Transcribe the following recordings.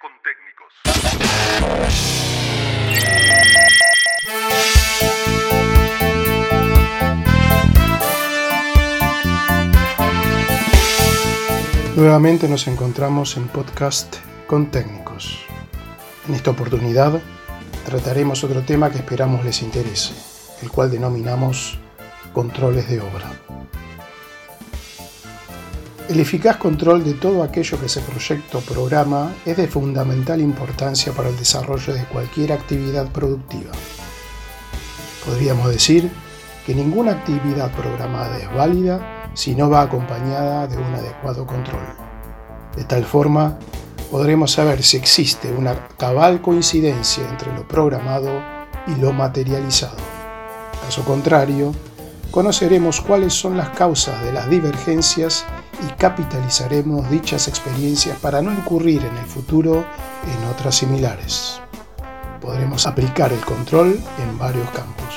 Con Técnicos. Nuevamente nos encontramos en podcast con técnicos. En esta oportunidad trataremos otro tema que esperamos les interese, el cual denominamos controles de obra. El eficaz control de todo aquello que se proyecta o programa es de fundamental importancia para el desarrollo de cualquier actividad productiva. Podríamos decir que ninguna actividad programada es válida si no va acompañada de un adecuado control. De tal forma, podremos saber si existe una cabal coincidencia entre lo programado y lo materializado. Caso contrario, conoceremos cuáles son las causas de las divergencias y capitalizaremos dichas experiencias para no incurrir en el futuro en otras similares. Podremos aplicar el control en varios campos.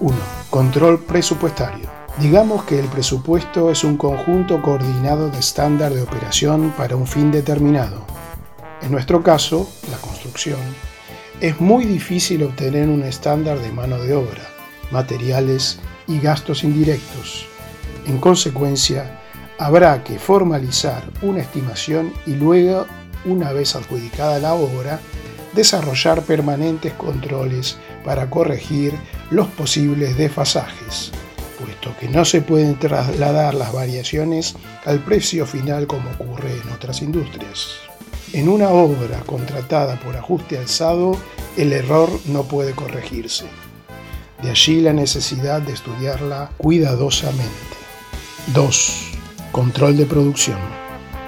1. Control presupuestario. Digamos que el presupuesto es un conjunto coordinado de estándar de operación para un fin determinado. En nuestro caso, la construcción, es muy difícil obtener un estándar de mano de obra, materiales y gastos indirectos. En consecuencia, habrá que formalizar una estimación y luego, una vez adjudicada la obra, desarrollar permanentes controles para corregir los posibles desfasajes puesto que no se pueden trasladar las variaciones al precio final como ocurre en otras industrias. En una obra contratada por ajuste alzado, el error no puede corregirse. De allí la necesidad de estudiarla cuidadosamente. 2. Control de producción.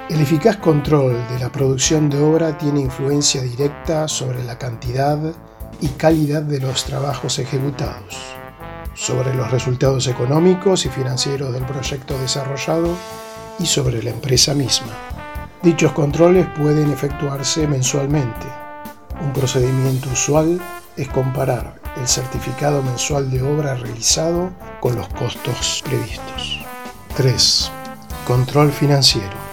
El eficaz control de la producción de obra tiene influencia directa sobre la cantidad y calidad de los trabajos ejecutados sobre los resultados económicos y financieros del proyecto desarrollado y sobre la empresa misma. Dichos controles pueden efectuarse mensualmente. Un procedimiento usual es comparar el certificado mensual de obra realizado con los costos previstos. 3. Control financiero.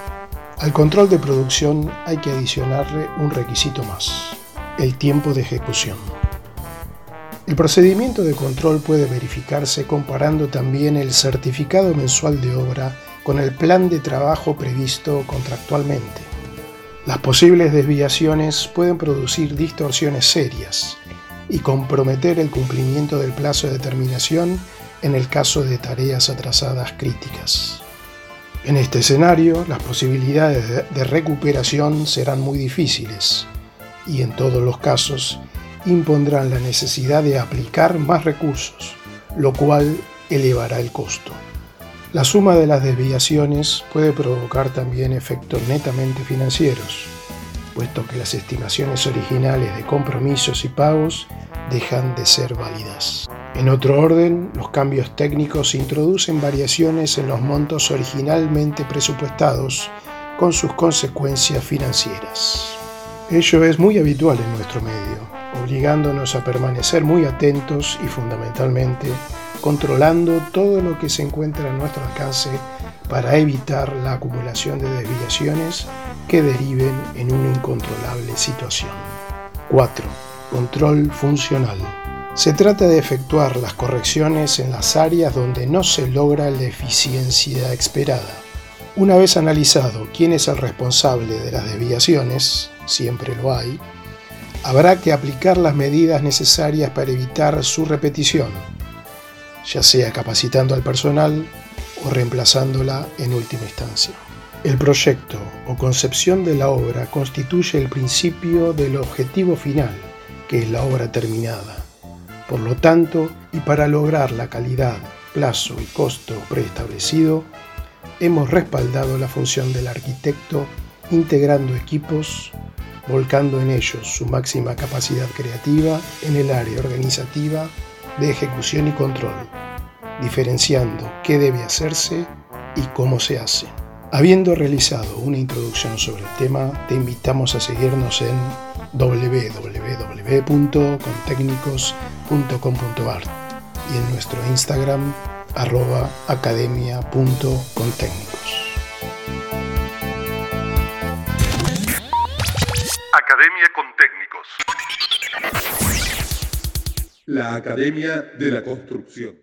Al control de producción hay que adicionarle un requisito más, el tiempo de ejecución. El procedimiento de control puede verificarse comparando también el certificado mensual de obra con el plan de trabajo previsto contractualmente. Las posibles desviaciones pueden producir distorsiones serias y comprometer el cumplimiento del plazo de terminación en el caso de tareas atrasadas críticas. En este escenario, las posibilidades de recuperación serán muy difíciles y en todos los casos impondrán la necesidad de aplicar más recursos, lo cual elevará el costo. La suma de las desviaciones puede provocar también efectos netamente financieros, puesto que las estimaciones originales de compromisos y pagos dejan de ser válidas. En otro orden, los cambios técnicos introducen variaciones en los montos originalmente presupuestados con sus consecuencias financieras. Ello es muy habitual en nuestro medio, obligándonos a permanecer muy atentos y fundamentalmente controlando todo lo que se encuentra a nuestro alcance para evitar la acumulación de desviaciones que deriven en una incontrolable situación. 4. Control funcional. Se trata de efectuar las correcciones en las áreas donde no se logra la eficiencia esperada. Una vez analizado quién es el responsable de las desviaciones, siempre lo hay, habrá que aplicar las medidas necesarias para evitar su repetición, ya sea capacitando al personal o reemplazándola en última instancia. El proyecto o concepción de la obra constituye el principio del objetivo final, que es la obra terminada. Por lo tanto, y para lograr la calidad, plazo y costo preestablecido, hemos respaldado la función del arquitecto integrando equipos, volcando en ellos su máxima capacidad creativa en el área organizativa de ejecución y control, diferenciando qué debe hacerse y cómo se hace. Habiendo realizado una introducción sobre el tema, te invitamos a seguirnos en www.contecnicos.com.ar y en nuestro Instagram arroba academia.contecnicos. Academia con Técnicos. La Academia de la Construcción.